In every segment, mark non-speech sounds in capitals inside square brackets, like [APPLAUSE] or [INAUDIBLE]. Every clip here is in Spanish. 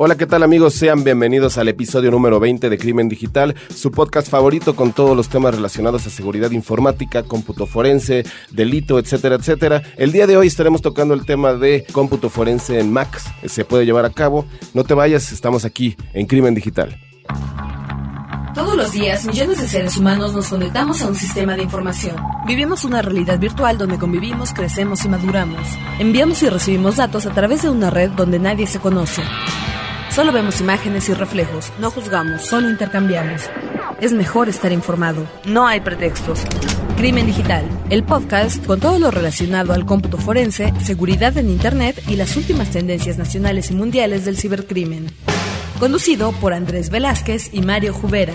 Hola, ¿qué tal amigos? Sean bienvenidos al episodio número 20 de Crimen Digital, su podcast favorito con todos los temas relacionados a seguridad informática, cómputo forense, delito, etcétera, etcétera. El día de hoy estaremos tocando el tema de cómputo forense en Macs. Se puede llevar a cabo. No te vayas, estamos aquí en Crimen Digital. Todos los días, millones de seres humanos nos conectamos a un sistema de información. Vivimos una realidad virtual donde convivimos, crecemos y maduramos. Enviamos y recibimos datos a través de una red donde nadie se conoce. Solo vemos imágenes y reflejos, no juzgamos, solo intercambiamos. Es mejor estar informado, no hay pretextos. Crimen Digital, el podcast con todo lo relacionado al cómputo forense, seguridad en Internet y las últimas tendencias nacionales y mundiales del cibercrimen. Conducido por Andrés Velázquez y Mario Jubera.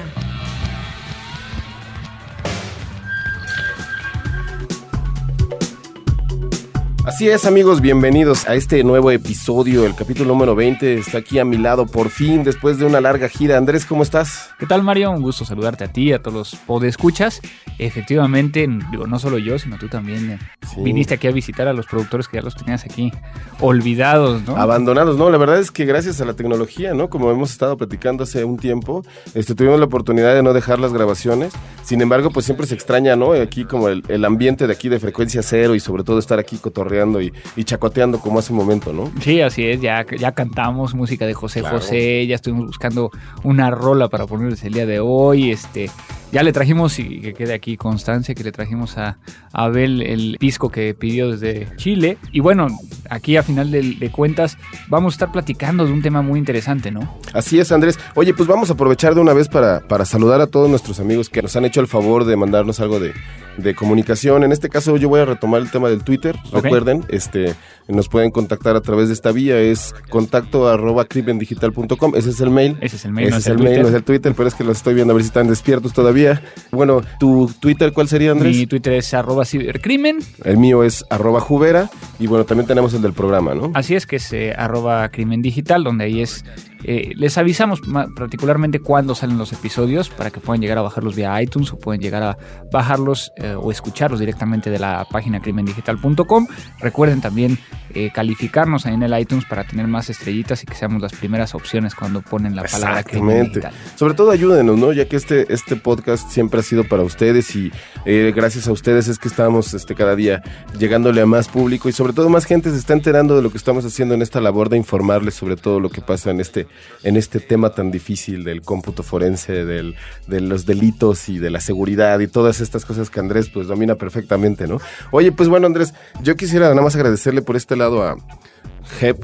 Así es amigos, bienvenidos a este nuevo episodio, el capítulo número 20 está aquí a mi lado por fin después de una larga gira. Andrés, ¿cómo estás? ¿Qué tal Mario? Un gusto saludarte a ti, a todos los podescuchas. Efectivamente, digo, no solo yo, sino tú también eh, Sí. viniste aquí a visitar a los productores que ya los tenías aquí olvidados, ¿no? Abandonados, no, la verdad es que gracias a la tecnología, ¿no? Como hemos estado platicando hace un tiempo, este, tuvimos la oportunidad de no dejar las grabaciones. Sin embargo, pues siempre se extraña, ¿no? Aquí como el, el ambiente de aquí de frecuencia cero y sobre todo estar aquí cotorreando y, y chacoteando como hace un momento, ¿no? Sí, así es, ya, ya cantamos música de José Claro. José, ya estuvimos buscando una rola para ponerles el día de hoy, este, ya le trajimos, y que quede aquí constancia, que le trajimos a, a Abel el disco que pidió desde Chile, y bueno, aquí a final de, de cuentas vamos a estar platicando de un tema muy interesante, ¿no? Así es, Andrés. Oye, pues vamos a aprovechar de una vez para, para saludar a todos nuestros amigos que nos han hecho el favor de mandarnos algo de, de comunicación. En este caso yo voy a retomar el tema del Twitter. Recuerden, este, nos pueden contactar a través de esta vía. Es contacto arroba crimendigital.com. Ese es el mail. Ese es el mail, Ese no es el el mail, no es el Twitter, pero es que los estoy viendo a ver si están despiertos todavía. Bueno, ¿tu Twitter cuál sería, Andrés? Mi Twitter es arroba cibercrimen, El mío es arroba jubera. Y bueno, también tenemos el del programa, ¿no? Así es que es eh, arroba crimen digital, donde ahí es, eh, les avisamos particularmente cuándo salen los episodios para que puedan llegar a bajarlos vía iTunes o pueden llegar a bajarlos eh, o escucharlos directamente de la página crimendigital.com. Recuerden también eh, calificarnos ahí en el iTunes para tener más estrellitas y que seamos las primeras opciones cuando ponen la palabra crimen Exactamente. digital. Sobre todo ayúdenos, ¿no? Ya que este, este podcast siempre ha sido para ustedes y eh, gracias a ustedes es que estamos este, cada día llegándole a más público y sobre todo más gente se está enterando de lo que estamos haciendo en esta labor de informarles sobre todo lo que pasa en este, en este tema tan difícil del cómputo forense, del, de los delitos y de la seguridad y todas estas cosas que Andrés pues domina perfectamente, ¿no? Oye, pues bueno Andrés, yo quisiera nada más agradecerle por este lado a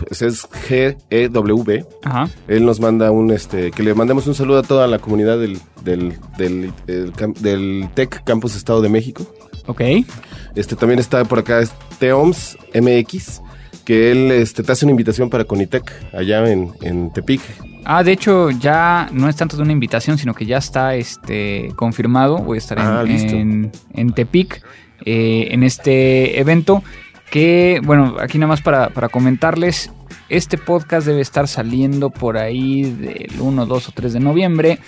ese es G-E-W, él nos manda un, este, que le mandemos un saludo a toda la comunidad del, del, del TEC Campus Estado de México. Ok. Este, también está por acá es Teoms MX, que él este, te hace una invitación para Conitec, allá en, en Tepic. Ah, de hecho, ya no es tanto de una invitación, sino que ya está este, confirmado. Voy a estar en, Ah, listo. en, en Tepic eh, en este evento. Que, bueno, aquí nada más para, para comentarles. Este podcast debe estar saliendo por ahí del 1, 2 o 3 de noviembre.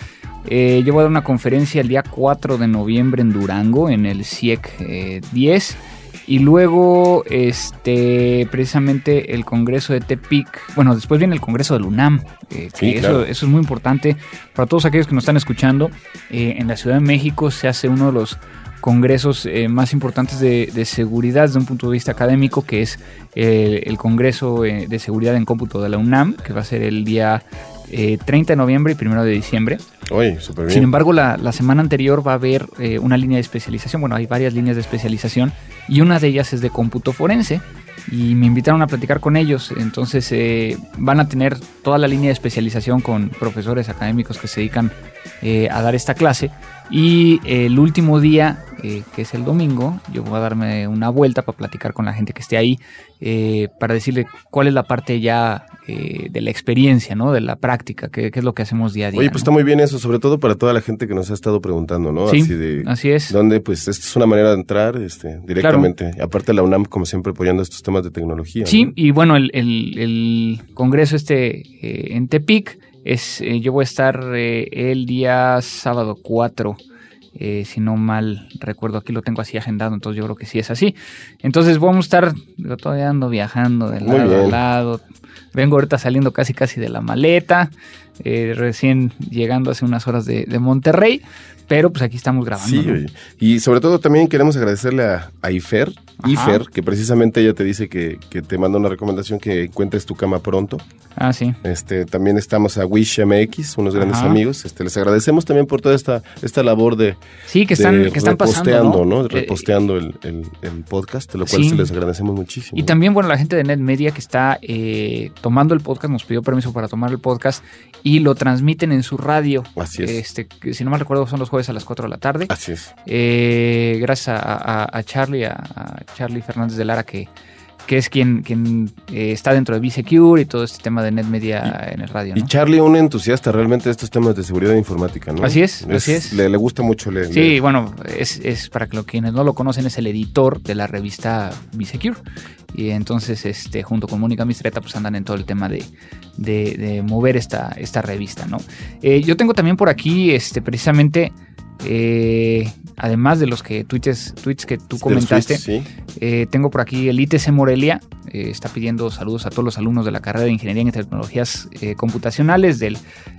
Eh, yo voy a dar una conferencia el día 4 de noviembre en Durango, en el CIEC eh, 10. Y luego, este, precisamente el Congreso de Tepic. Bueno, después viene el Congreso del UNAM. eh, que Sí, eso, claro. eso es muy importante para todos aquellos que nos están escuchando. Eh, en la Ciudad de México se hace uno de los congresos eh, más importantes de, de seguridad desde un punto de vista académico, que es eh, el Congreso eh, de Seguridad en Cómputo de la UNAM, que va a ser el día eh, 30 de noviembre y 1 de diciembre. Oye, súper bien. Sin embargo, la, la semana anterior va a haber eh, una línea de especialización. Bueno, hay varias líneas de especialización y una de ellas es de cómputo forense. Y me invitaron a platicar con ellos. Entonces eh, van a tener toda la línea de especialización con profesores académicos que se dedican eh, a dar esta clase. Y el último día, eh, que es el domingo, yo voy a darme una vuelta para platicar con la gente que esté ahí, eh, para decirle cuál es la parte ya eh, de la experiencia, ¿no? De la práctica, qué, qué es lo que hacemos día a día. Oye, pues ¿no? está muy bien eso, sobre todo para toda la gente que nos ha estado preguntando, ¿no? Sí, Así de, así es. donde pues esta es una manera de entrar este, directamente. Aparte la UNAM, como siempre, apoyando estos temas de tecnología. Sí, ¿no? y bueno, el, el- el congreso este eh, en Tepic es, eh, yo voy a estar el día sábado 4, eh, si no mal recuerdo, aquí lo tengo así agendado, entonces yo creo que sí es así. Entonces vamos a estar pero todavía ando viajando de lado a lado. Vengo ahorita saliendo casi casi de la maleta, eh, recién llegando hace unas horas de, de Monterrey. Pero pues aquí estamos grabando. Sí, y sobre todo también queremos agradecerle a, a Ifer, Ifer, que precisamente ella te dice que, que, te manda una recomendación que encuentres tu cama pronto. Ah, sí. Este, también estamos a Wish MX, unos grandes amigos. Este, les agradecemos también por toda esta, esta labor de. Sí, que están, que están pasando. ¿no? Eh, reposteando el, el, podcast, lo cual se les agradecemos muchísimo. Y también, bueno, la gente de NetMedia que está eh, tomando el podcast, nos pidió permiso para tomar el podcast y lo transmiten en su radio. Así es. Este, si no mal recuerdo, son los jueves a las 4 de la tarde. Así es. Eh, gracias a, Charlie, a, Charlie Fernández de Lara, que, que es quien, quien eh, está dentro de B-Secure y todo este tema de NetMedia en el radio. Y Charlie, un entusiasta realmente de estos temas de seguridad informática, ¿no? Así es, así es. Le, gusta mucho leer. Sí, bueno, es, es, para que lo, quienes no lo conocen, es el editor de la revista B-Secure. Y entonces, este, junto con Mónica Mistreta, pues andan en todo el tema de, de, mover esta, esta revista, ¿no? Eh, yo tengo también por aquí, este, precisamente eh, además de los que tweets, tweets que tú comentaste, eh, tengo por aquí el ITC Morelia. Eh, está pidiendo saludos a todos los alumnos de la carrera de Ingeniería en Tecnologías Computacionales del,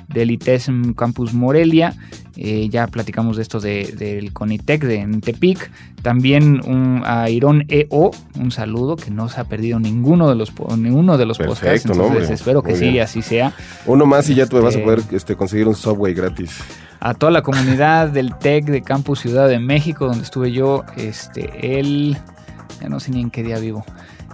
del ITESM Campus Morelia. Ya platicamos de esto del Conitec de Tepic. También un, a Irón EO, un saludo que no se ha perdido ninguno de los, ninguno de los podcasts. Entonces espero que sí, así sea. Uno más y ya tú vas a este poder este, conseguir un software gratis a toda la comunidad del TEC de Campus Ciudad de México, donde estuve yo este, el, ya no sé ni en qué día vivo,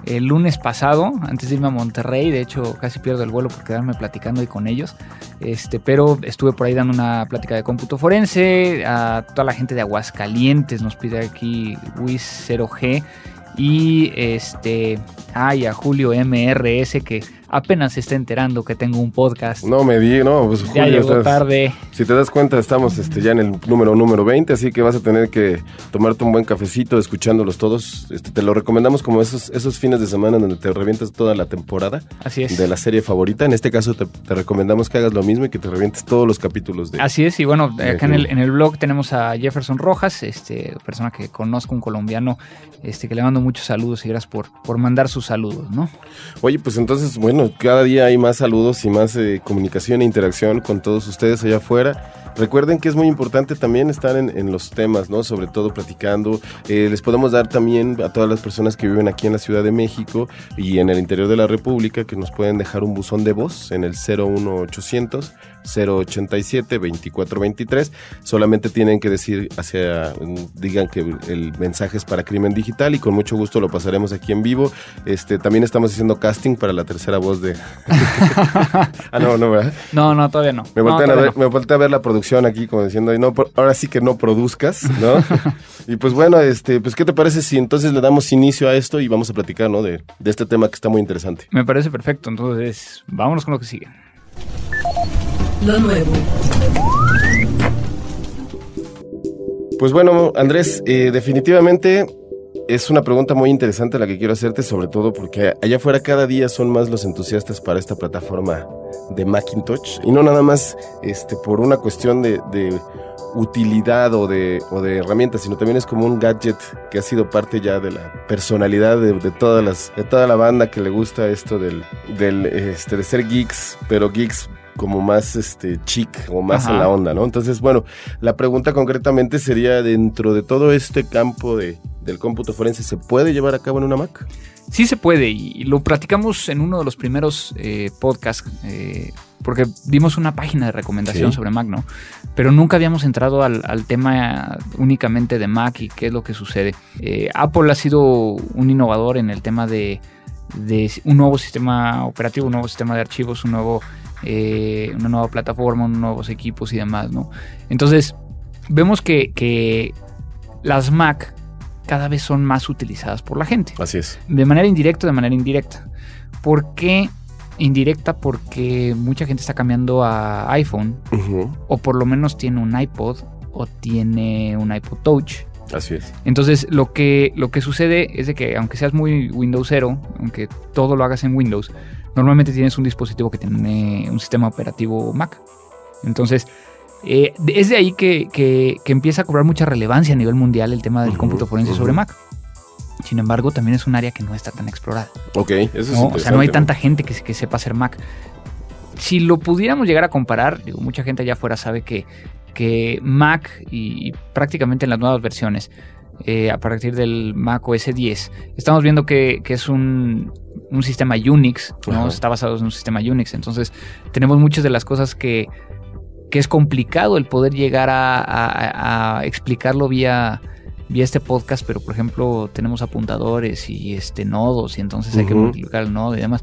el lunes pasado, antes de irme a Monterrey, de hecho casi pierdo el vuelo por quedarme platicando ahí con ellos, este, pero estuve por ahí dando una plática de cómputo forense, a toda la gente de Aguascalientes nos pide aquí WIS 0G y este, ay, a Julio MRS que apenas se está enterando que tengo un podcast. No me di, no, pues Julio, ya llegó tarde. Si te das cuenta, estamos este, ya en el número número 20, así que vas a tener que tomarte un buen cafecito escuchándolos todos. Este, te lo recomendamos como esos, esos fines de semana donde te revientas toda la temporada así es. de la serie favorita. En este caso te, recomendamos que hagas lo mismo y que te revientes todos los capítulos de Así es, y bueno, acá en el, en el blog tenemos a Jefferson Rojas, este persona que conozco, un colombiano, este que le mando muchos saludos y gracias por, por mandar sus saludos, ¿no? Oye, pues entonces, bueno, cada día hay más saludos y más eh, comunicación e interacción con todos ustedes allá afuera. Recuerden que es muy importante también estar en, los temas, ¿no? Sobre todo platicando. Eh, les podemos dar también a todas las personas que viven aquí en la Ciudad de México y en el interior de la República que nos pueden dejar un buzón de voz en el 01800 087 2423. Solamente tienen que decir hacia, digan que el mensaje es para crimen digital y con mucho gusto lo pasaremos aquí en vivo. Este, también estamos haciendo casting para la tercera voz de. [LAUGHS] ah, no, no, ¿verdad? No, no, todavía no. Me volteé, a, ver, me a ver la producción aquí como diciendo, no, ahora sí que no produzcas, ¿no? [LAUGHS] y pues bueno, este, pues ¿qué te parece si entonces le damos inicio a esto y vamos a platicar, ¿no? De, de este tema que está muy interesante. Me parece perfecto, entonces vámonos con lo que sigue lo nuevo. Pues bueno, Andrés, eh, definitivamente es una pregunta muy interesante la que quiero hacerte, sobre todo porque allá afuera cada día son más los entusiastas para esta plataforma de Macintosh. Y no nada más este, por una cuestión de, utilidad o de, herramientas, sino también es como un gadget que ha sido parte ya de la personalidad de, toda la banda que le gusta esto del, del este, de ser geeks, pero geeks como más este chic o más en la onda, ¿no? Entonces, bueno, la pregunta concretamente sería dentro de todo este campo de, del cómputo forense, ¿se puede llevar a cabo en una Mac? Sí se puede y lo platicamos en uno de los primeros eh, podcasts, eh, porque dimos una página de recomendación sobre Mac, ¿no? Pero nunca habíamos entrado al, tema únicamente de Mac y qué es lo que sucede. Eh, Apple ha sido un innovador en el tema de, de un nuevo sistema operativo, un nuevo sistema de archivos, un nuevo eh, una nueva plataforma, nuevos equipos y demás, ¿no? Entonces, vemos que, las Mac cada vez son más utilizadas por la gente. Así es. De manera indirecta, de manera indirecta. ¿Por qué indirecta? Porque mucha gente está cambiando a iPhone, o por lo menos tiene un iPod, o tiene un iPod Touch. Así es. Entonces, lo que, lo que sucede es de que, aunque seas muy Windowsero, aunque todo lo hagas en Windows, normalmente tienes un dispositivo que tiene un sistema operativo Mac. Entonces, eh, es de ahí que, empieza a cobrar mucha relevancia a nivel mundial el tema del cómputo forense sobre Mac. Sin embargo, también es un área que no está tan explorada. Ok, eso es ¿no? O sea, no hay tanta gente que, que sepa hacer Mac. Si lo pudiéramos llegar a comparar, digo, mucha gente allá afuera sabe que, que Mac y, y prácticamente en las nuevas versiones, eh, a partir del Mac OS 10, estamos viendo que, que es un, un sistema Unix, ¿no? Ajá. está basado en un sistema Unix. Entonces, tenemos muchas de las cosas que, que es complicado el poder llegar a, a- a explicarlo vía, vía este podcast, pero por ejemplo tenemos apuntadores y este nodos y entonces hay que multiplicar el nodo y demás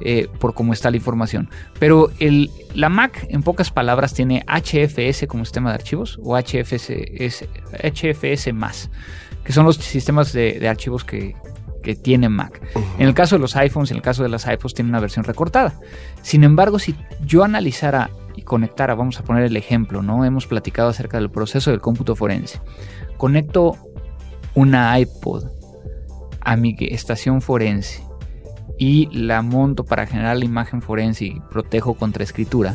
eh, por cómo está la información. Pero el, la Mac en pocas palabras tiene HFS como sistema de archivos o HFS, es- HFS más, que son los sistemas de, de archivos que, que tiene Mac. En el caso de los iPhones, en el caso de las iPhones, tiene una versión recortada. Sin embargo, si yo analizara y conectara, vamos a poner el ejemplo, ¿no? Hemos platicado acerca del proceso del cómputo forense. Conecto una iPod a mi estación forense y la monto para generar la imagen forense y protejo contra escritura.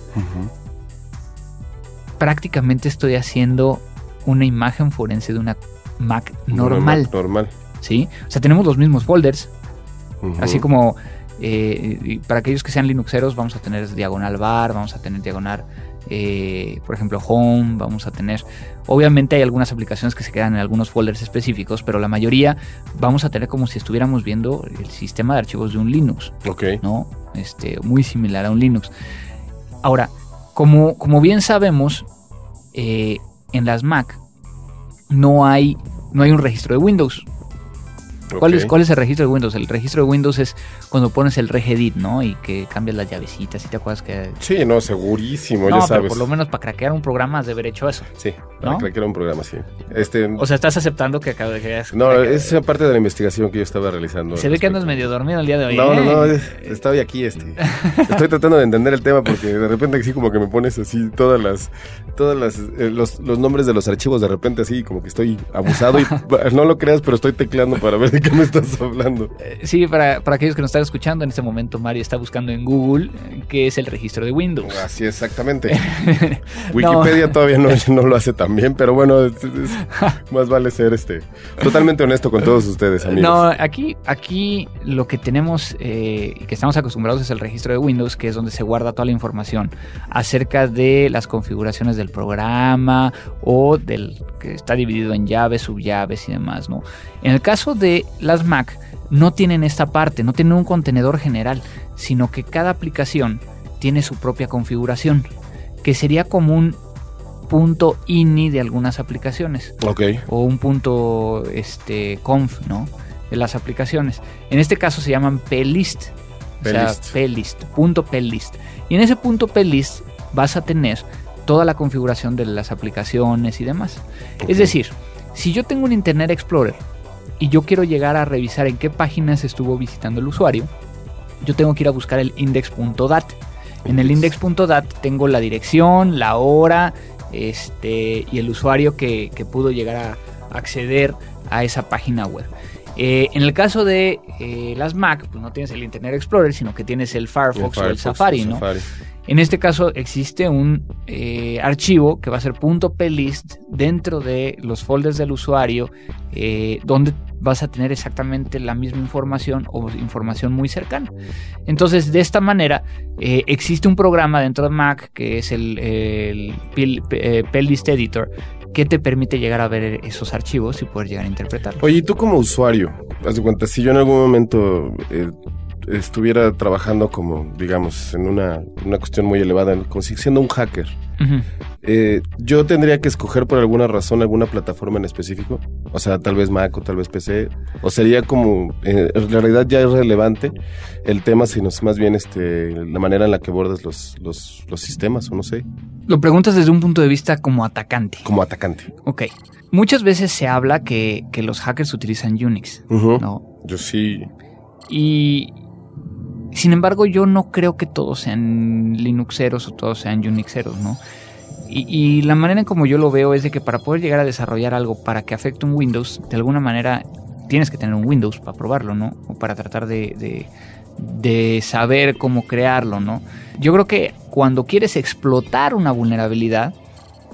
Prácticamente estoy haciendo una imagen forense de una Mac normal, Normal. ¿Sí? O sea, tenemos los mismos folders. Así como eh, para aquellos que sean Linuxeros, vamos a tener diagonal bar, vamos a tener diagonal, eh, por ejemplo, home, vamos a tener. Obviamente hay algunas aplicaciones que se quedan en algunos folders específicos, pero la mayoría vamos a tener como si estuviéramos viendo el sistema de archivos de un Linux, Ok. ¿no? Este, muy similar a un Linux. Ahora, como, como bien sabemos, eh, en las Mac no hay, no hay un registro de Windows. ¿Cuál, es, ok. ¿Cuál es el registro de Windows? El registro de Windows es cuando pones el regedit, ¿no? Y que cambias las llavecitas, ¿y te acuerdas que...? Sí, no, segurísimo, no, ya pero sabes. por lo menos para craquear un programa has de haber hecho eso. Sí, para ¿No? que era un programa, sí. Este, O sea, estás aceptando que acabo de... No, que- es parte de la investigación que yo estaba realizando. Se ve que andas medio dormido el día de hoy. No, no, no, ¿eh? es- estoy aquí, este. Estoy tratando de entender el tema porque de repente así como que me pones así todas las, todas las, eh, los, los nombres de los archivos de repente así como que estoy abusado y [LAUGHS] no lo creas, pero estoy tecleando para ver de qué me estás hablando. Eh, Sí, para, para aquellos que nos están escuchando, en este momento Mari está buscando en Google eh, qué es el registro de Windows. Así exactamente. [LAUGHS] Wikipedia todavía no, [LAUGHS] no lo hace tan bien, pero bueno, es- es- [LAUGHS] más vale ser este totalmente honesto con todos ustedes, amigos. No, aquí, aquí lo que tenemos eh, y que estamos acostumbrados es el registro de Windows, que es donde se guarda toda la información acerca de las configuraciones del programa o del que está dividido en llaves, subllaves y demás, ¿no? En el caso de las Mac, no tienen esta parte, no tienen un contenedor general, sino que cada aplicación tiene su propia configuración, que sería como un punto ini de algunas aplicaciones Ok. o un punto este conf, ¿no? De las aplicaciones. En este caso se llaman plist. O sea, plist. plist, punto plist. Y en ese punto plist vas a tener toda la configuración de las aplicaciones y demás. Es decir, si yo tengo un Internet Explorer y yo quiero llegar a revisar en qué páginas estuvo visitando el usuario, yo tengo que ir a buscar el index.dat. En el Index. index.dat tengo la dirección, la hora este, y el usuario que, que pudo llegar a acceder a esa página web. Eh, en el caso de eh, las Mac, pues no tienes el Internet Explorer, sino que tienes el Firefox, o el Firefox, Safari, el ¿no? Safari. En este caso existe un eh, archivo que va a ser .plist dentro de los folders del usuario donde vas a tener exactamente la misma información o información muy cercana. Entonces de esta manera eh, existe un programa dentro de Mac que es el, el Pil- eh, editor que te permite llegar a ver esos archivos y poder llegar a interpretarlos. Oye, y tú como usuario, haz de cuenta, si yo en algún momento eh, estuviera trabajando como, digamos, en una, una cuestión muy elevada, como si siendo un hacker, Eh, yo tendría que escoger por alguna razón alguna plataforma en específico, o sea, tal vez Mac o tal vez PC, o sería como, eh, en realidad ya es relevante el tema, sino más bien este, la manera en la que abordas los, los, los sistemas, o no sé, Lo preguntas desde un punto de vista como atacante. como atacante. Ok. Muchas veces se habla que, que los hackers utilizan Unix, Ujú. ¿no? Yo sí, Y sin embargo, yo no creo que todos sean Linuxeros o todos sean Unixeros, ¿no? Y, y la manera en como yo lo veo es de que para poder llegar a desarrollar algo para que afecte un Windows, de alguna manera tienes que tener un Windows para probarlo, ¿no? O para tratar de, de- de saber cómo crearlo, ¿no? Yo creo que cuando quieres explotar una vulnerabilidad,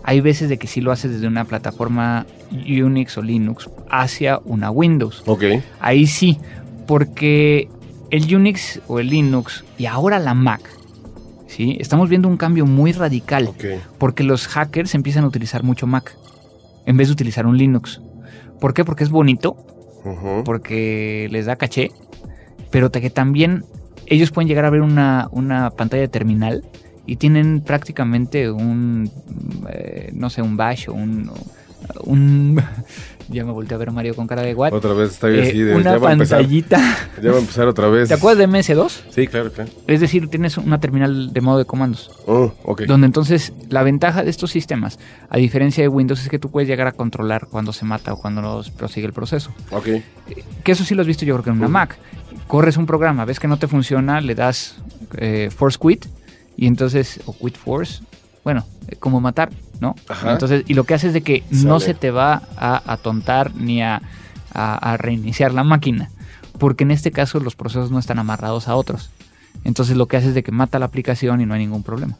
Hay veces de que sí lo haces desde una plataforma Unix o Linux hacia una Windows. Ok. Ahí sí, porque el Unix o el Linux y ahora la Mac, ¿sí? Estamos viendo un cambio muy radical. Porque los hackers empiezan a utilizar mucho Mac en vez de utilizar un Linux. ¿Por qué? Porque es bonito, porque les da caché, pero que también ellos pueden llegar a ver una, una pantalla de terminal y tienen prácticamente un, eh, no sé, un bash o un... un [LAUGHS] ya me volteé a ver a Mario con cara de what. Otra vez está Eh, así de. una ya va a empezar. pantallita. [LAUGHS] Ya va a empezar otra vez. ¿Te acuerdas de MS2? Sí, claro, claro. Es decir, tienes una terminal de modo de comandos. Oh, ok. Donde entonces la ventaja de estos sistemas, a diferencia de Windows, es que tú puedes llegar a controlar cuando se mata o cuando nos prosigue el proceso. Ok. Que eso sí lo has visto yo creo que en una Mac. Corres un programa, ves que no te funciona, le das eh, force quit y entonces, o quit force, bueno, eh, como matar, ¿no? Ajá. Entonces, y lo que hace es de que no se te va a atontar ni a, a- a reiniciar la máquina, porque en este caso los procesos no están amarrados a otros. Entonces lo que hace es de que mata la aplicación y no hay ningún problema.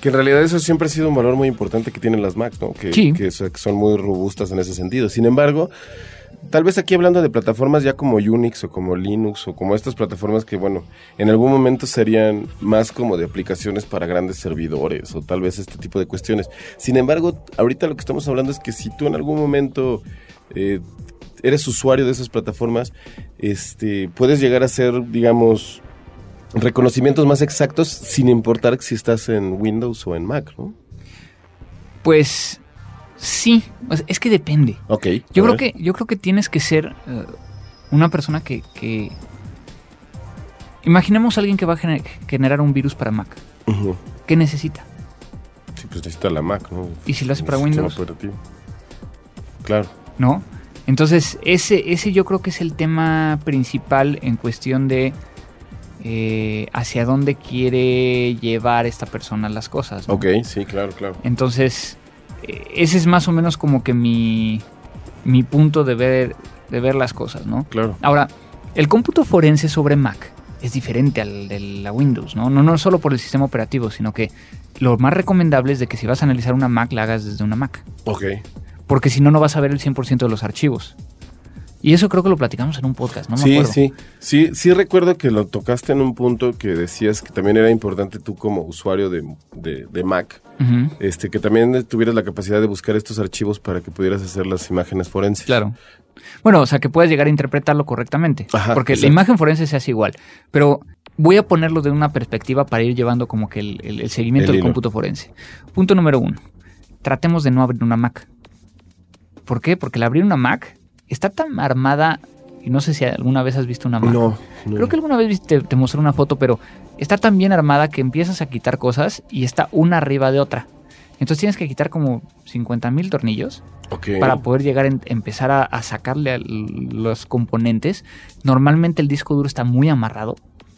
Que en realidad eso siempre ha sido un valor muy importante que tienen las Macs, ¿no? Que, Sí. que so- que son muy robustas en ese sentido. Sin embargo, tal vez aquí hablando de plataformas ya como Unix o como Linux o como estas plataformas que, bueno, en algún momento serían más como de aplicaciones para grandes servidores o tal vez este tipo de cuestiones. Sin embargo, ahorita lo que estamos hablando es que si tú en algún momento eh, eres usuario de esas plataformas, este, puedes llegar a ser, digamos, reconocimientos más exactos sin importar si estás en Windows o en Mac, ¿no? Pues sí, sea, es que depende. Ok. Yo creo ver. que, yo creo que tienes que ser eh, una persona que, que- Imaginemos a alguien que va a gener- generar un virus para Mac. ¿Qué necesita? Sí, pues necesita la Mac, ¿no? ¿Y si lo hace para Windows? operativo. Claro. ¿No? Entonces, ese, ese yo creo que es el tema principal en cuestión de eh, hacia dónde quiere llevar esta persona las cosas. ¿no? Ok, sí, claro, claro. Entonces, ese es más o menos como que mi, mi punto de ver, de ver las cosas, ¿no? Claro. Ahora, el cómputo forense sobre Mac es diferente al de la Windows, ¿no? No, no solo por el sistema operativo, sino que lo más recomendable es de que si vas a analizar una Mac, la hagas desde una Mac. Ok. Porque si no, no vas a ver el 100% de los archivos. Y eso creo que lo platicamos en un podcast, no me sí, acuerdo. sí. Sí, sí recuerdo que lo tocaste en un punto que decías que también era importante tú como usuario de, de- de Mac, este, que también tuvieras la capacidad de buscar estos archivos para que pudieras hacer las imágenes forenses. Claro. Bueno, o sea, que puedas llegar a interpretarlo correctamente. Ajá, porque exacto. la imagen forense se hace igual. Pero voy a ponerlo de una perspectiva para ir llevando como que el, el- el seguimiento El del cómputo forense. Punto número uno. Tratemos de no abrir una Mac. ¿Por qué? Porque al abrir una Mac está tan armada, y no sé si alguna vez has visto una Mac. No, no. Creo que alguna vez te, mostré una foto, pero está tan bien armada que empiezas a quitar cosas y está una arriba de otra. Entonces tienes que quitar como 50 mil tornillos para poder llegar a empezar a, a sacarle a los componentes. Normalmente el disco duro está muy amarrado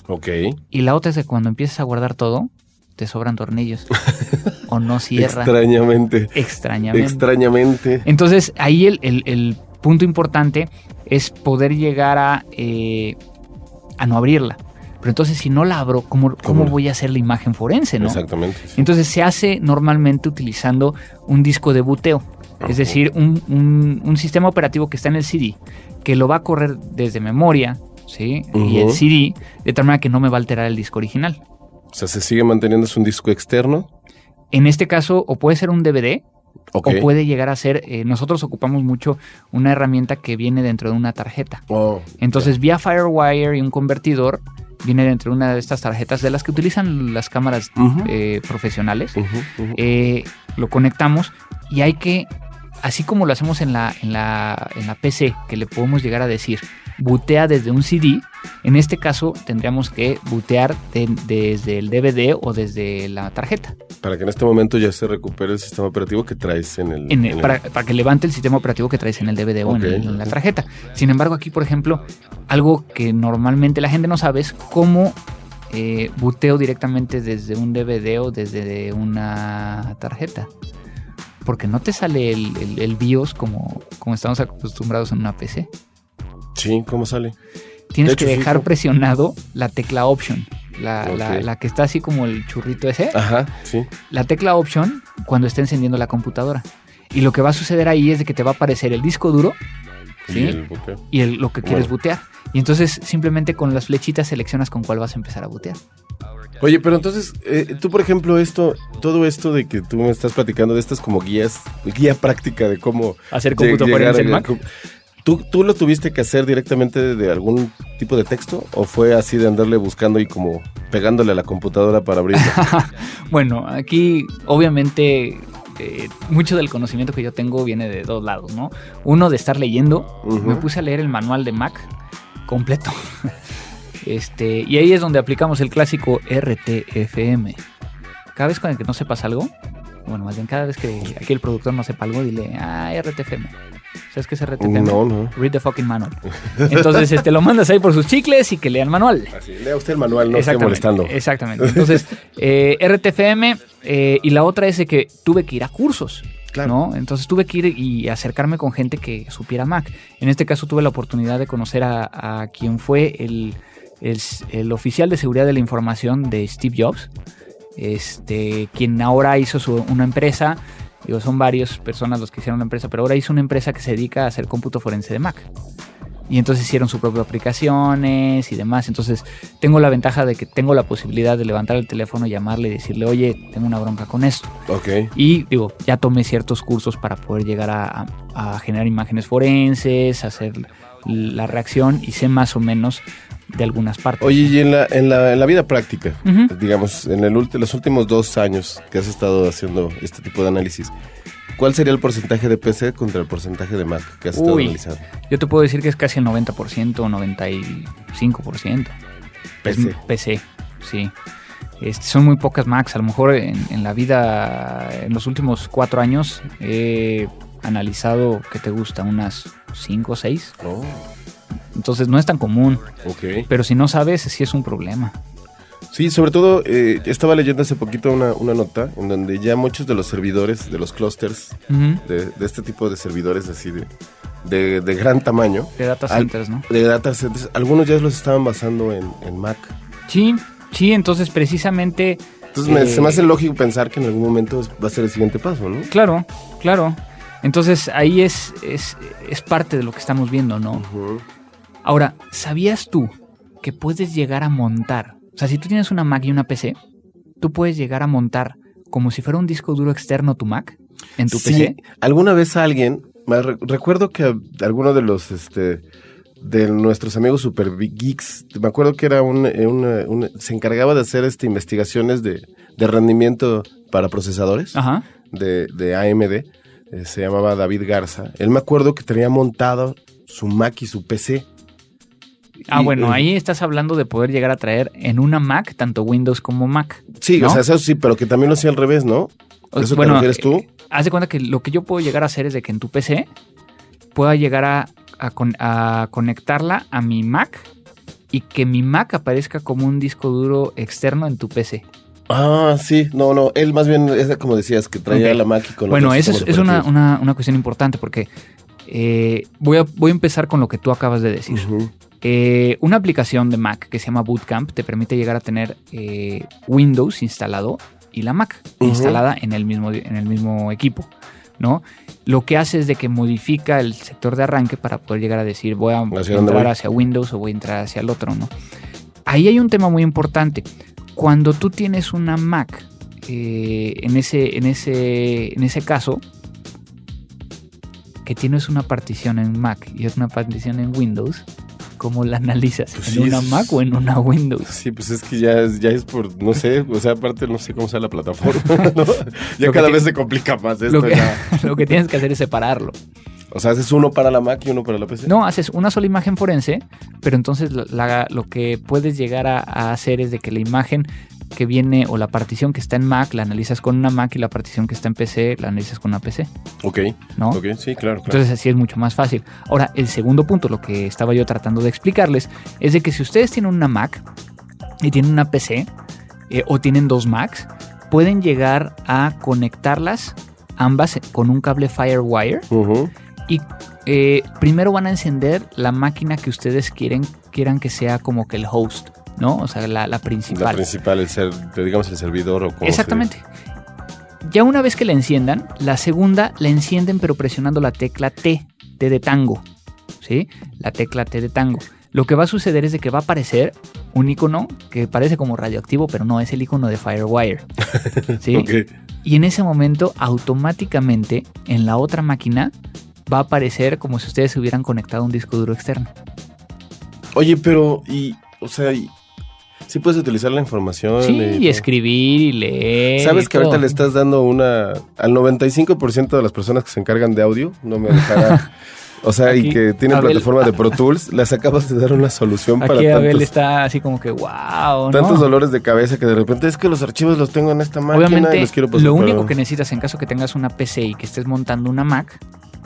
Ok. y la otra es que cuando empiezas a guardar todo, te sobran tornillos [LAUGHS] o no cierra Extrañamente. extrañamente. Extrañamente. Entonces ahí el, el- el punto importante es poder llegar a, eh, a no abrirla. Pero entonces si no la abro, ¿cómo, cómo ¿Cómo? voy a hacer la imagen forense? ¿no? Exactamente. sí. Entonces se hace normalmente utilizando un disco de buteo, es decir, un, un- un sistema operativo que está en el CD, que lo va a correr desde memoria, ¿sí? Y el. CD, de tal manera que no me va a alterar el disco original. O sea, se sigue manteniendo es un disco externo. En este caso, o puede ser un DVD, O puede llegar a ser, eh, nosotros ocupamos mucho una herramienta que viene dentro de una tarjeta. Oh, Entonces, vía Firewire y un convertidor, viene dentro de una de estas tarjetas de las que utilizan las cámaras eh, profesionales. eh, lo conectamos y hay que, así como lo hacemos en la, en, la, en la PC, que le podemos llegar a decir, butea desde un CD, en este caso tendríamos que butear de- desde el DVD o desde la tarjeta, Para que en este momento ya se recupere el sistema operativo que traes en el. en el- en el- para, para que levante el sistema operativo que traes en el DVD o en, Ok, el- en la tarjeta. Sin embargo, aquí, por ejemplo, algo que normalmente la gente no sabe es cómo eh, buteo directamente desde un DVD o desde una tarjeta. Porque no te sale el, el- el BIOS como, como estamos acostumbrados en una PC. Sí, ¿cómo sale? Tienes De que hecho, sí, dejar presionado la tecla Option. la, la- la que está así como el churrito ese, Ajá, sí. la tecla Option cuando esté encendiendo la computadora. Y lo que va a suceder ahí es de que te va a aparecer el disco duro Sí. Y el boteo. y el- lo que quieres Bueno. bootear. Y entonces simplemente con las flechitas seleccionas con cuál vas a empezar a bootear. Oye, pero entonces, eh, tú por ejemplo, esto, todo esto de que tú me estás platicando de estas como guías, guía práctica de cómo Hacer cómputo llegar forense en a- Mac. ¿Tú, ¿Tú lo tuviste que hacer directamente de algún tipo de texto o fue así de andarle buscando y como pegándole a la computadora para abrirla? [LAUGHS] Bueno, aquí obviamente eh, mucho del conocimiento que yo tengo viene de dos lados, ¿no? Uno de estar leyendo, me puse a leer el manual de Mac completo. [LAUGHS] este, y ahí es donde aplicamos el clásico RTFM. Cada vez con el que no sepas algo, bueno, más bien cada vez que aquí el productor no sepa algo, dile, ah, RTFM. ¿Sabes qué es RTFM? no, no. Read the fucking manual. Entonces, este, lo mandas ahí por sus chicles y que lea el manual. Así, lea usted el manual, no esté molestando. Exactamente. Entonces, eh, RTFM eh, y la otra es de que tuve que ir a cursos. Claro. ¿no? Entonces tuve que ir y acercarme con gente que supiera Mac. En este caso tuve la oportunidad de conocer a, a quien fue el, el- el oficial de seguridad de la información de Steve Jobs, este, quien ahora hizo su- una empresa, digo, son varias personas los que hicieron la empresa, pero ahora hizo una empresa que se dedica a hacer cómputo forense de Mac. Y entonces hicieron sus propias aplicaciones y demás. Entonces tengo la ventaja de que tengo la posibilidad de levantar el teléfono, llamarle y decirle, oye, tengo una bronca con esto. Ok. Y digo, ya tomé ciertos cursos para poder llegar a, a- a generar imágenes forenses, hacer la reacción y sé más o menos de algunas partes. Oye, y en la, en la, en la vida práctica, digamos, en el ulti- los últimos dos años que has estado haciendo este tipo de análisis, ¿cuál sería el porcentaje de PC contra el porcentaje de Mac que has estado analizando? Yo te puedo decir que es casi el 90% o 95%. Es PC. PC, sí. Este, son muy pocas Macs. A lo mejor en, en la vida, en los últimos cuatro años, he analizado, ¿qué te gusta? Unas 5 o 6. Oh, Entonces no es tan común. Pero si no sabes, sí es un problema. Sí, sobre todo, eh, estaba leyendo hace poquito una, una nota en donde ya muchos de los servidores, de los clusters, de, de este tipo de servidores así de, de, de gran tamaño, De data Al- centers, ¿no? de data centers, algunos ya los estaban basando en, en Mac. Sí, sí, entonces precisamente... Entonces me- eh, se me hace lógico pensar que en algún momento va a ser el siguiente paso, ¿no? Claro, claro. Entonces ahí es, es, es parte de lo que estamos viendo, ¿no? Ujú. Ahora, ¿sabías tú que puedes llegar a montar? O sea, si tú tienes una Mac y una PC, tú puedes llegar a montar como si fuera un disco duro externo tu Mac en tu Sí, PC. alguna vez alguien, recuerdo que alguno de los, este, de nuestros amigos super geeks, me acuerdo que era un, eh, un, se encargaba de hacer este, investigaciones de, de rendimiento para procesadores Ajá. de, de AMD, eh, se llamaba David Garza. Él me acuerdo que tenía montado su Mac y su PC. Ah, Y, bueno, eh, ahí estás hablando de poder llegar a traer en una Mac tanto Windows como Mac. Sí, ¿no? o sea, eso sí, pero que también lo hacía al revés, ¿no? ¿Eso bueno, te refieres tú? eh, haz de cuenta que lo que yo puedo llegar a hacer es de que en tu PC pueda llegar a, a con- a conectarla a mi Mac y que mi Mac aparezca como un disco duro externo en tu PC. Ah, sí, no, no, él más bien es como decías, que traía la Mac y con Bueno, eso es, es una, operativos. una- una cuestión importante porque eh, voy, a, voy a empezar con lo que tú acabas de decir. Ujú. Eh, una aplicación de Mac que se llama Bootcamp te permite llegar a tener eh, Windows instalado y la Mac instalada en el mismo, en el mismo equipo. ¿no? Lo que hace es de que modifica el sector de arranque para poder llegar a decir voy a ¿Hacia dónde entrar voy? hacia Windows o voy a entrar hacia el otro, ¿no? Ahí hay un tema muy importante. Cuando tú tienes una Mac, eh, en, ese, en, ese, en ese caso, que tienes una partición en Mac y es una partición en Windows, ¿cómo la analizas? Pues ¿En sí, una es- Mac o en una Windows? Sí, pues es que ya es, ya es por, no sé, o sea, aparte no sé cómo sea la plataforma, [LAUGHS] ¿no? Ya que cada vez se complica más esto Lo que, [LAUGHS] lo que tienes que hacer es separarlo. O sea, haces uno para la Mac y uno para la PC. No, haces una sola imagen forense, pero entonces la- la- lo que puedes llegar a, a hacer es de que la imagen que viene o la partición que está en Mac la analizas con una Mac y la partición que está en PC la analizas con una PC, Ok, ¿no? ok, sí, claro, claro. Entonces así es mucho más fácil. Ahora, el segundo punto, lo que estaba yo tratando de explicarles, es de que si ustedes tienen una Mac y tienen una PC eh, o tienen dos Macs, pueden llegar a conectarlas ambas con un cable Firewire y eh, primero van a encender la máquina que ustedes quieren, quieran que sea como que el host ¿no? O sea, la, la La principal. principal, el ser, digamos, el servidor o como se- Exactamente. Ya una vez que la enciendan, la segunda la encienden pero presionando la tecla T, T de tango, ¿sí? La tecla T de tango. Lo que va a suceder es de que va a aparecer un icono que parece como radioactivo, pero no, es el icono de Firewire, [LAUGHS] ¿sí? Y en ese momento, automáticamente, en la otra máquina, va a aparecer como si ustedes se hubieran conectado a un disco duro externo. Oye, pero, y, o sea, y, sí puedes utilizar la información. Sí, y escribir y leer. ¿Sabes y que ahorita le estás dando una... Al 95% de las personas que se encargan de audio, no me dejará... O sea, y que tienen Abel- plataforma de Pro Tools, les acabas de dar una solución para Aquí Abel tantos, está así como que, wow, tantos dolores de cabeza que de repente es que los archivos los tengo en esta máquina y Obviamente, los quiero pasar lo para- único que necesitas en caso que tengas una PC y que estés montando una Mac,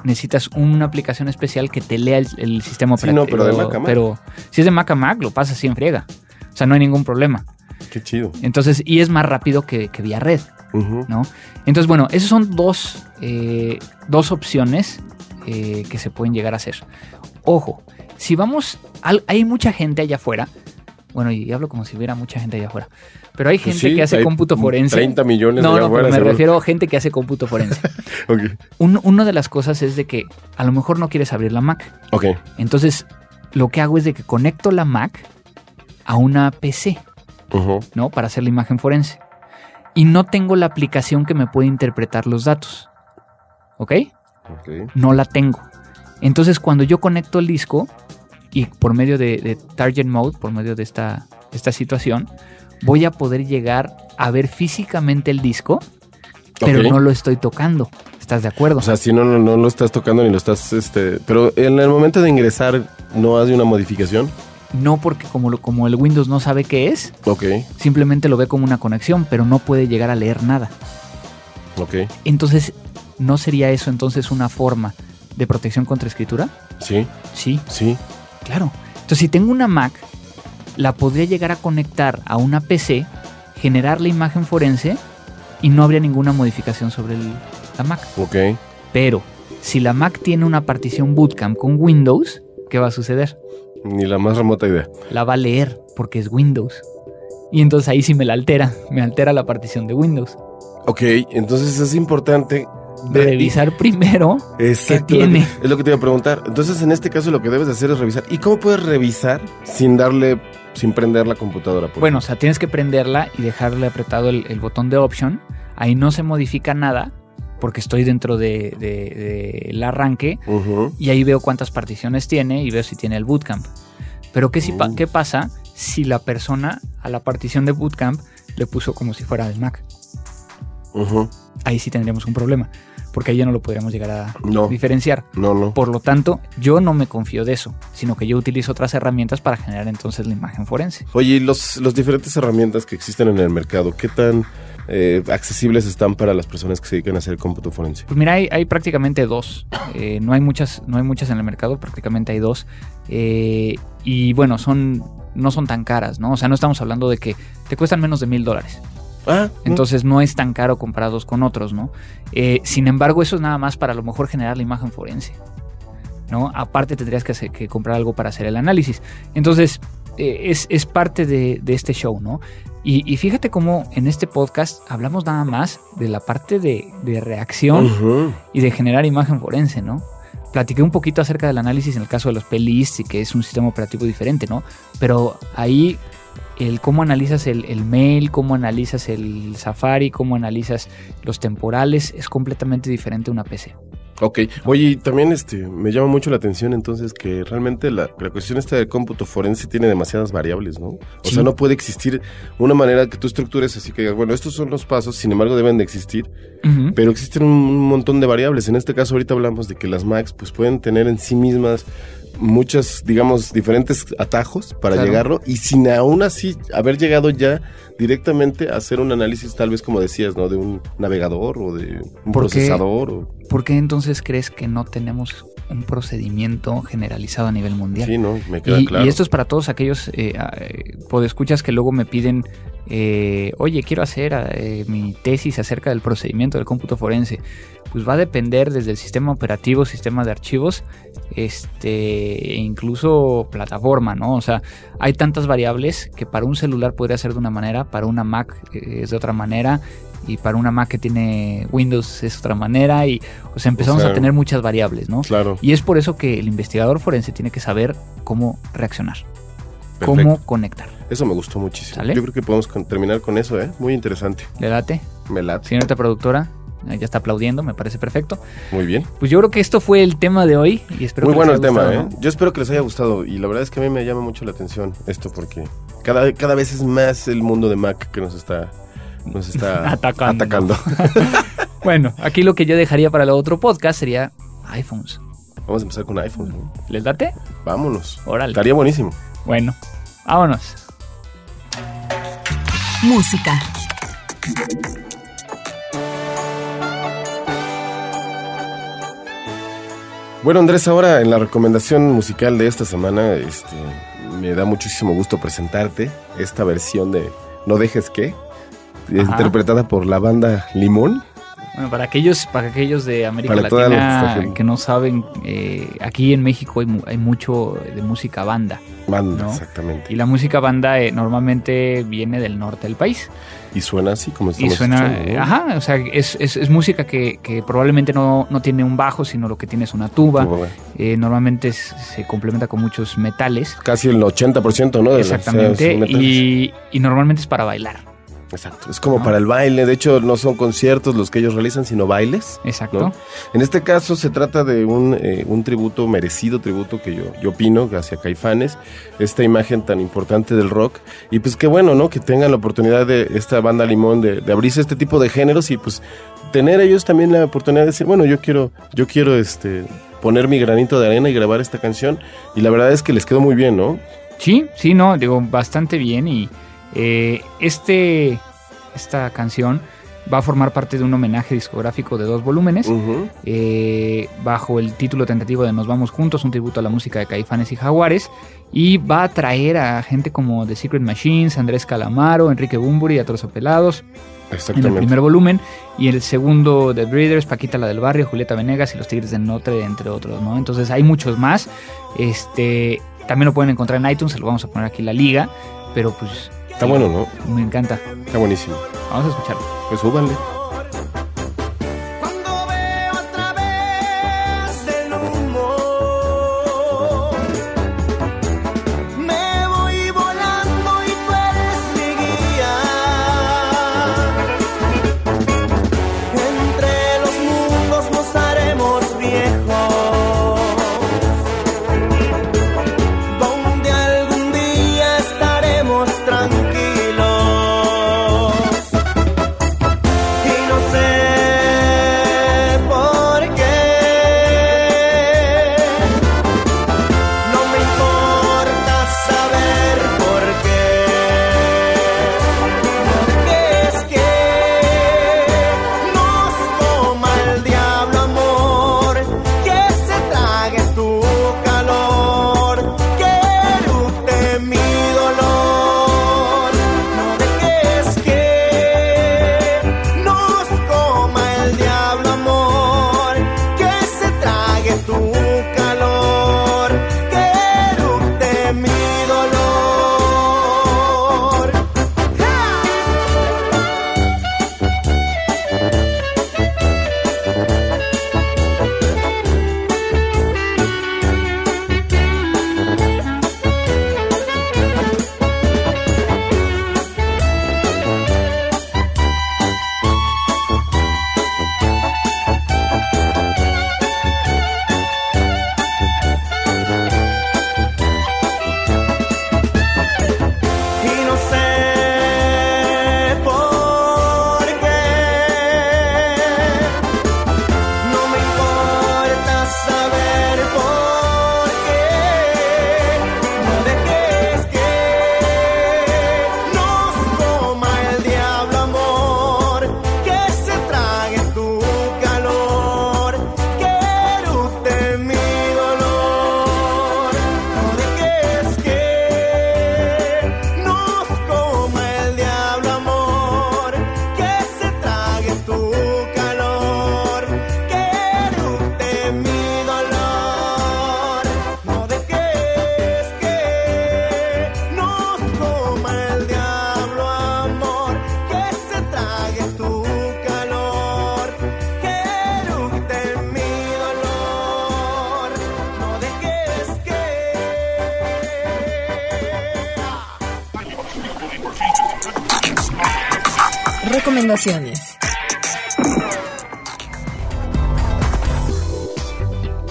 necesitas una aplicación especial que te lea el, el sistema Sí, no, pero de Mac a Mac. pero si es de Mac a Mac, lo pasas así en friega. O sea, no hay ningún problema. Qué chido. Entonces, y es más rápido que, que vía red. ¿no? Entonces, bueno, esas son dos, eh, dos opciones eh, que se pueden llegar a hacer. Ojo, si vamos, al- hay mucha gente allá afuera, bueno, y hablo como si hubiera mucha gente allá afuera, pero hay Pues gente sí, que hace cómputo forense. 30 millones No, allá no, afuera, pero me seguro. refiero a gente que hace cómputo forense. [LAUGHS] Ok. Un- una de las cosas es de que a lo mejor no quieres abrir la Mac. Ok. Entonces, lo que hago es de que conecto la Mac a una PC. ¿no? Para hacer la imagen forense. Y no tengo la aplicación que me puede interpretar los datos. ¿Ok? No la tengo. Entonces, cuando yo conecto el disco y por medio de, de Target Mode, por medio de esta, esta situación, voy a poder llegar a ver físicamente el disco, pero no lo estoy tocando. ¿Estás de acuerdo? O sea, si no, no, no lo estás tocando ni lo estás, este... Pero en el momento de ingresar, ¿no hace una modificación? No porque como, lo- como el Windows no sabe qué es, simplemente lo ve como una conexión, pero no puede llegar a leer nada. Entonces, ¿no sería eso entonces una forma de protección contra escritura? Sí. Sí, Sí. claro. Entonces, si tengo una Mac, la podría llegar a conectar a una PC, generar la imagen forense y no habría ninguna modificación sobre el- la Mac. Ok. Pero, si la Mac tiene una partición bootcamp con Windows, ¿qué va a suceder? Ni la más remota idea. la va a leer porque es Windows. Y entonces ahí sí me la altera, me altera la partición de Windows. Ok, entonces es importante... de- Revisar primero Exacto, ¿Qué tiene? Es lo que te iba a preguntar. Entonces, en este caso, lo que debes de hacer es revisar. ¿Y cómo puedes revisar sin darle, sin prender la computadora? por Bueno, o sea, tienes que prenderla y dejarle apretado el, el botón de option. Ahí no se modifica nada porque estoy dentro de- de- del arranque y ahí veo cuántas particiones tiene y veo si tiene el bootcamp. Pero ¿qué, si pa- Mm. ¿qué pasa si la persona a la partición de bootcamp le puso como si fuera el Mac? Ahí sí tendríamos un problema porque ahí ya no lo podríamos llegar a No, diferenciar. no, no. Por lo tanto, yo no me confío de eso, sino que yo utilizo otras herramientas para generar entonces la imagen forense. Oye, ¿y los, los diferentes herramientas que existen en el mercado, qué tan eh, accesibles están para las personas que se dedican a hacer cómputo forense? Pues mira, hay, hay prácticamente dos. Eh, no, hay muchas, no hay muchas en el mercado, prácticamente hay dos. Eh, y bueno, son, no son tan caras, ¿no? O sea, no estamos hablando de que te cuestan menos de mil dólares. Ah, Entonces no es tan caro comparados con otros, ¿no? Eh, sin embargo, eso es nada más para a lo mejor generar la imagen forense. ¿no? Aparte tendrías que, hacer- que comprar algo para hacer el análisis. Entonces, eh, es, es parte de, de este show, ¿no? Y, y fíjate cómo en este podcast hablamos nada más de la parte de, de reacción y de generar imagen forense, ¿no? Platiqué un poquito acerca del análisis en el caso de los PLIs y que es un sistema operativo diferente, ¿no? Pero ahí el cómo analizas el, el mail, cómo analizas el Safari, cómo analizas los temporales es completamente diferente a una PC. Ok, oye, también este, me llama mucho la atención entonces que realmente la, la cuestión esta del cómputo forense tiene demasiadas variables, ¿no? O Sí. sea, no puede existir una manera que tú estructures así que digas, bueno, estos son los pasos, sin embargo deben de existir, pero existen un, un montón de variables. En este caso ahorita hablamos de que las Macs pues pueden tener en sí mismas muchas, digamos, diferentes atajos para Claro. llegarlo y sin aún así haber llegado ya directamente a hacer un análisis tal vez como decías, ¿no? De un navegador o de un ¿Por qué? procesador o... ¿Por qué entonces crees que no tenemos un procedimiento generalizado a nivel mundial? Sí, ¿no? Me queda Y, claro. y esto es para todos aquellos eh, eh, podescuchas que luego me piden eh, oye, quiero hacer eh, mi tesis acerca del procedimiento del cómputo forense, pues va a depender desde el sistema operativo, sistema de archivos, este, e incluso plataforma, ¿no? O sea, hay tantas variables que para un celular podría ser de una manera, para una Mac eh, es de otra manera, y para una Mac que tiene Windows es otra manera y o sea empezamos a tener muchas variables, ¿no? Claro. Y es por eso que el investigador forense tiene que saber cómo reaccionar, cómo conectar. Eso me gustó muchísimo. Yo creo que podemos terminar con eso, ¿eh? Muy interesante. ¿Le late? Me late. Señorita productora, eh, ya está aplaudiendo, me parece perfecto. Muy bien. Pues yo creo que esto fue el tema de hoy y espero Muy que bueno el tema, ¿eh? Yo espero que les haya gustado y la verdad es que a mí me llama mucho la atención esto porque cada, cada vez es más el mundo de Mac que nos está nos está [LAUGHS] atacando. [LAUGHS] bueno, aquí lo que yo dejaría para el otro podcast sería iPhones. Vamos a empezar con iPhones. ¿Les date? Vámonos. Órale. Estaría buenísimo. Bueno, vámonos. Música. Bueno, Andrés, ahora en la recomendación musical de esta semana, este, me da muchísimo gusto presentarte esta versión de No dejes que, interpretada por la banda Limón. Bueno, para aquellos, para aquellos de América Latina que no saben, eh, aquí en México hay, mucho de música banda. Banda, exactamente. Y la música banda eh, normalmente viene del norte del país. Y suena así como estamos Y suena, ajá, o sea, es, es, música que, que probablemente no, no, tiene un bajo, sino lo que tiene es una tuba. Eh, normalmente se complementa con muchos metales. Casi el 80%, ¿no? Exactamente. y, y normalmente es para bailar. Exacto, es como para el baile, de hecho no son conciertos los que ellos realizan, sino bailes. Exacto. En este caso se trata de un, eh, un, tributo, merecido tributo que yo, yo opino hacia Caifanes, esta imagen tan importante del rock, y pues qué bueno, ¿no? Que tengan la oportunidad de esta banda Limón de, de abrirse este tipo de géneros y pues tener ellos también la oportunidad de decir, bueno, yo quiero, yo quiero este poner mi granito de arena y grabar esta canción, y la verdad es que les quedó muy bien, ¿no? Sí, sí, no, digo, bastante bien y eh, este, esta canción va a formar parte de un homenaje discográfico de dos volúmenes, eh, bajo el título tentativo de Nos Vamos Juntos, un tributo a la música de Caifanes y Jaguares, y va a traer a gente como The Secret Machines, Andrés Calamaro, Enrique Bumburi, a Pelados. En el primer volumen y el segundo The Breeders, Paquita la del Barrio, Julieta Venegas y Los Tigres del Norte, entre otros, ¿no? Entonces hay muchos más. Este, también lo pueden encontrar en iTunes, se lo vamos a poner aquí la liga, pero pues Está bueno, ¿no? Me encanta. Está buenísimo. Vamos a escucharlo. Pues súbanle.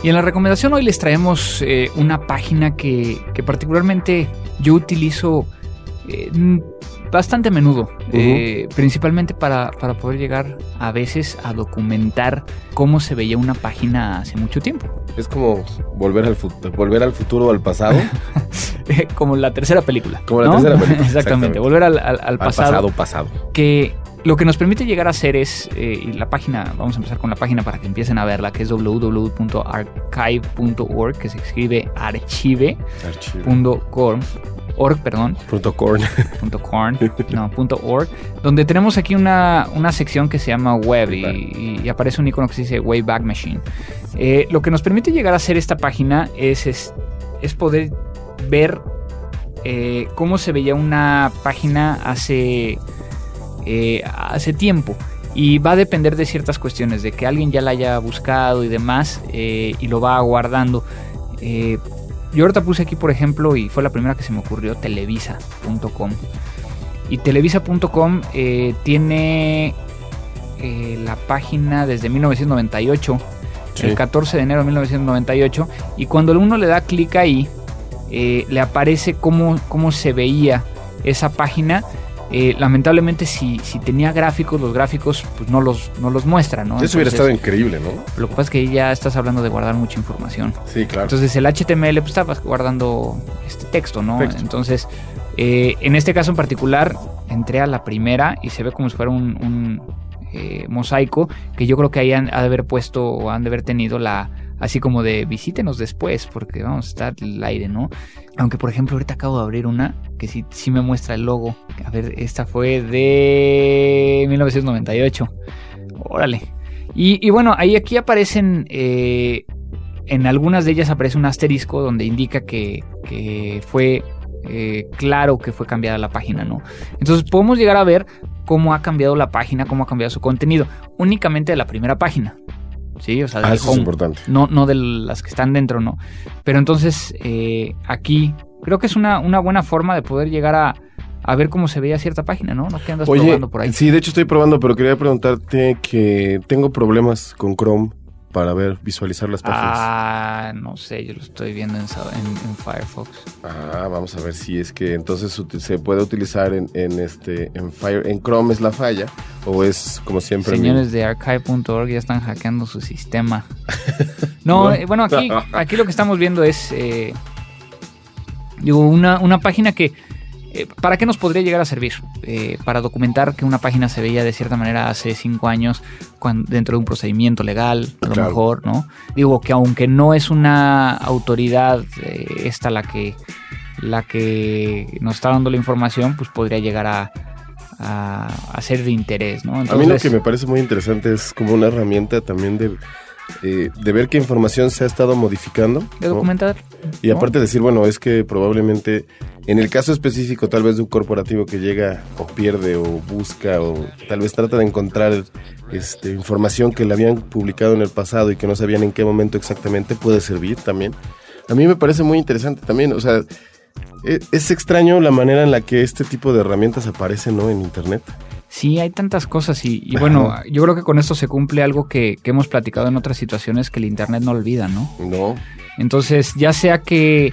Y en la recomendación hoy les traemos eh, una página que, que, particularmente yo utilizo eh, bastante a menudo, eh, principalmente para, para, poder llegar a veces a documentar cómo se veía una página hace mucho tiempo. Es como volver al, volver al futuro o al pasado. [LAUGHS] como la tercera película. Como la tercera película. [LAUGHS] Exactamente, volver al, al, al pasado. Al pasado, pasado. Que lo que nos permite llegar a hacer es, eh, y la página, vamos a empezar con la página para que empiecen a verla, que es www.archive.org, que se escribe archive.org, org, perdón. Punto .corn. Punto .corn, no, punto .org, donde tenemos aquí una, una sección que se llama Web y, y, aparece un icono que se dice Wayback Machine. Eh, lo que nos permite llegar a hacer esta página es, es, es poder ver eh, cómo se veía una página hace eh, hace tiempo. Y va a depender de ciertas cuestiones, de que alguien ya la haya buscado y demás, eh, y lo va guardando. Eh, yo ahorita puse aquí, por ejemplo, y fue la primera que se me ocurrió, televisa.com. Y televisa.com tiene la página desde 1998, el 14 de enero de 1998, y cuando uno le da clic ahí, le aparece cómo, cómo se veía esa página eh, lamentablemente, si, si tenía gráficos, los gráficos pues no los, no los muestra, ¿no? Eso hubiera estado increíble, ¿no? Lo que pasa es que ya estás hablando de guardar mucha información. Sí, claro. Entonces el HTML pues estabas guardando este texto, ¿no? Entonces, eh, en este caso en particular, entré a la primera y se ve como si fuera un, un eh, mosaico que yo creo que ahí han de haber puesto o han de haber tenido la así como de visítenos después porque vamos a estar el aire, ¿no? Aunque por ejemplo ahorita acabo de abrir una que sí, sí me muestra el logo. A ver, esta fue de 1998. Órale. Y, y bueno, ahí aquí aparecen... Eh, en algunas de ellas aparece un asterisco donde indica que, que fue eh, claro que fue cambiada la página, ¿no? Entonces podemos llegar a ver cómo ha cambiado la página, cómo ha cambiado su contenido, únicamente de la primera página. Sí, o sea, ah, eso es importante. No, no de las que están dentro, no. Pero entonces, eh, aquí creo que es una, una buena forma de poder llegar a, a ver cómo se veía cierta página, ¿no? No que andas Oye, probando por ahí. Sí, de hecho estoy probando, pero quería preguntarte que tengo problemas con Chrome para ver, visualizar las páginas. Ah, no sé, yo lo estoy viendo en, en, en, Firefox. Ah, vamos a ver si es que entonces se puede utilizar en, en, este en Fire en Chrome es la falla o es como siempre. Señores mi... de archive.org ya están hackeando su sistema. [LAUGHS] no, eh, bueno, aquí aquí lo que estamos viendo es eh, digo una, una página que eh, ¿Para qué nos podría llegar a servir? Eh, para documentar que una página se veía de cierta manera hace cinco años cuando, dentro de un procedimiento legal, a lo mejor, ¿no? Digo que aunque no es una autoridad eh, esta la que, la que nos está dando la información, pues podría llegar a, a, a ser de interés, ¿no? Entonces, a mí lo que me parece muy interesante es como una herramienta también de eh, de ver qué información se ha estado modificando. De documentar. ¿no? Y aparte de decir, bueno, es que probablemente en el caso específico tal vez de un corporativo que llega o pierde o busca o tal vez trata de encontrar este, información que le habían publicado en el pasado y que no sabían en qué momento exactamente puede servir también. A mí me parece muy interesante también, o sea, es, es extraño la manera en la que este tipo de herramientas aparecen ¿no? en Internet. Sí, hay tantas cosas y, y bueno, yo creo que con esto se cumple algo que, que, hemos platicado en otras situaciones que el Internet no olvida, ¿no? No. Entonces, ya sea que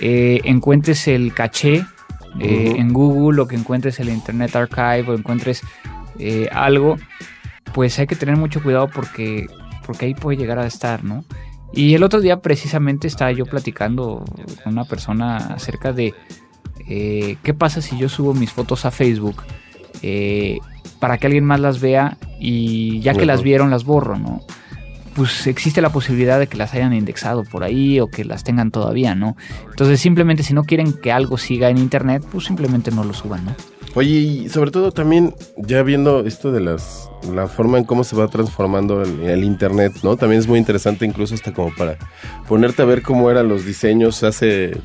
eh, encuentres el caché eh, uh -huh. en Google o que encuentres el Internet Archive o encuentres eh, algo, pues hay que tener mucho cuidado porque, porque ahí puede llegar a estar, ¿no? Y el otro día precisamente estaba yo platicando con una persona acerca de eh, qué pasa si yo subo mis fotos a Facebook eh, para que alguien más las vea y ya que bueno. las vieron las borro, ¿no? Pues existe la posibilidad de que las hayan indexado por ahí o que las tengan todavía, ¿no? Entonces simplemente si no quieren que algo siga en internet, pues simplemente no lo suban, ¿no? Oye, y sobre todo también ya viendo esto de las la forma en cómo se va transformando el, el, internet, ¿no? También es muy interesante incluso hasta como para ponerte a ver cómo eran los diseños hace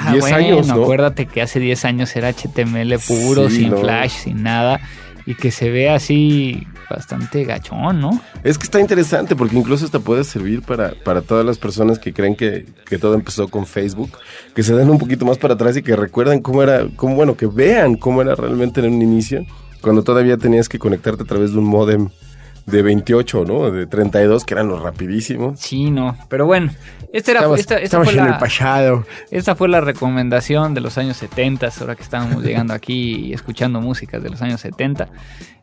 Ah, 10 bueno, años, ¿no? Acuérdate que hace 10 años era HTML puro, sí, sin no. flash, sin nada, y que se ve así bastante gachón, ¿no? Es que está interesante porque incluso hasta puede servir para, para todas las personas que creen que, que todo empezó con Facebook, que se den un poquito más para atrás y que recuerden cómo era, cómo, bueno, que vean cómo era realmente en un inicio, cuando todavía tenías que conectarte a través de un modem de 28, ¿no? De 32, que eran los rapidísimos. Sí, no. Pero bueno, esta, era, Estamos- esta, esta estamos fue en la, el pasado. esta fue la recomendación de los años 70, ahora que estábamos [LAUGHS] llegando aquí y escuchando músicas de los años 70.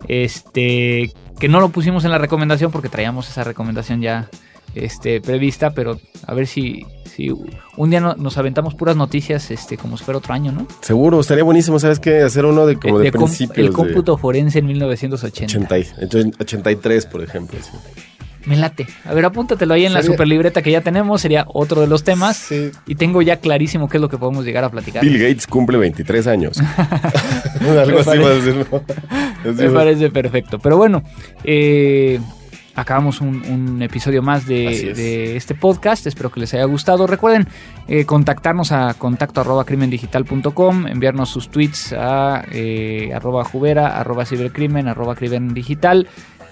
Este, que no lo pusimos en la recomendación porque traíamos esa recomendación ya este, prevista, pero a ver si, si un día no- nos aventamos puras noticias este, como si fuera otro año, ¿no? Seguro, estaría buenísimo, ¿sabes qué? Hacer uno de como de, De principios. el de cómputo forense en 1980. 80 y- 83, por ejemplo. sí. Me late. A ver, apúntatelo ahí en la Sería- super libreta que ya tenemos. Sería otro de los temas. Sí. Y tengo ya clarísimo qué es lo que podemos llegar a platicar. Bill Gates cumple 23 años. [LAUGHS] [LAUGHS] Algo [LAUGHS] Me así va a parece- decir, ¿no? Así Me parece perfecto. Pero bueno, eh, acabamos un, un episodio más de, es. de este podcast. Espero que les haya gustado. Recuerden eh, contactarnos a contacto arroba crimendigital.com, enviarnos sus tweets a eh, arroba jubera, arroba cibercrimen, arroba crimen digital.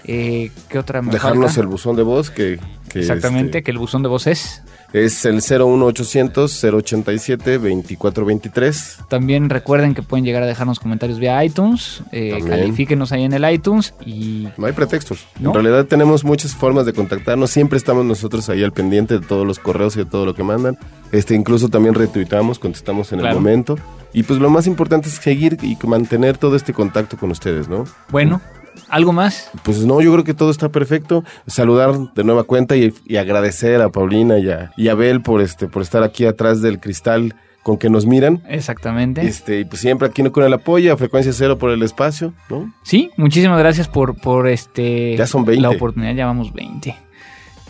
Eh, ¿Qué otra me Dejarnos falta? el buzón de voz que, que, Exactamente, este, que el buzón de voz es. Es el 01800 087 2423. También recuerden que pueden llegar a dejarnos comentarios vía iTunes. Eh, califíquenos ahí en el iTunes y No hay pretextos. ¿No? En realidad tenemos muchas formas de contactarnos. Siempre estamos nosotros ahí al pendiente de todos los correos y de todo lo que mandan. Este, incluso también retuitamos, contestamos en Claro. el momento. Y pues lo más importante es seguir y mantener todo este contacto con ustedes, ¿no? bueno, ¿algo más? Pues no, yo creo que todo está perfecto. Saludar de nueva cuenta y, y agradecer a Paulina y a, y a Abel por este, por estar aquí atrás del cristal con que nos miran. Exactamente. Este, y pues siempre aquí con el apoyo, a frecuencia cero por el espacio, ¿no? Sí, muchísimas gracias por, por este Ya son 20. la oportunidad, ya vamos 20.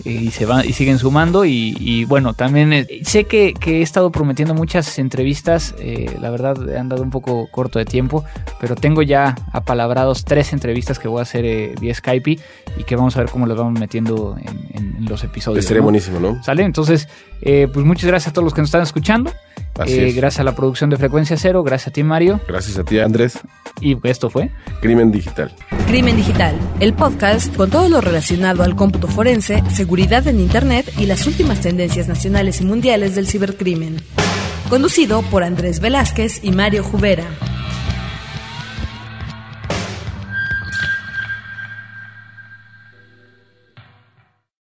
Y se van y siguen sumando y, y bueno, también eh, sé que, que he estado prometiendo muchas entrevistas, eh, la verdad he andado un poco corto de tiempo, pero tengo ya apalabrados tres entrevistas que voy a hacer eh, vía Skype y que vamos a ver cómo las vamos metiendo en, en- en los episodios. Estaría ¿no? buenísimo, ¿no? ¿Sale? Entonces, eh, pues muchas gracias a todos los que nos están escuchando. Así Eh, es. gracias a la producción de Frecuencia Cero, gracias a ti Mario. Gracias a ti, Andrés. Y esto fue. Crimen Digital. Crimen Digital, el podcast con todo lo relacionado al cómputo forense, seguridad en Internet y las últimas tendencias nacionales y mundiales del cibercrimen. Conducido por Andrés Velázquez y Mario Jubera.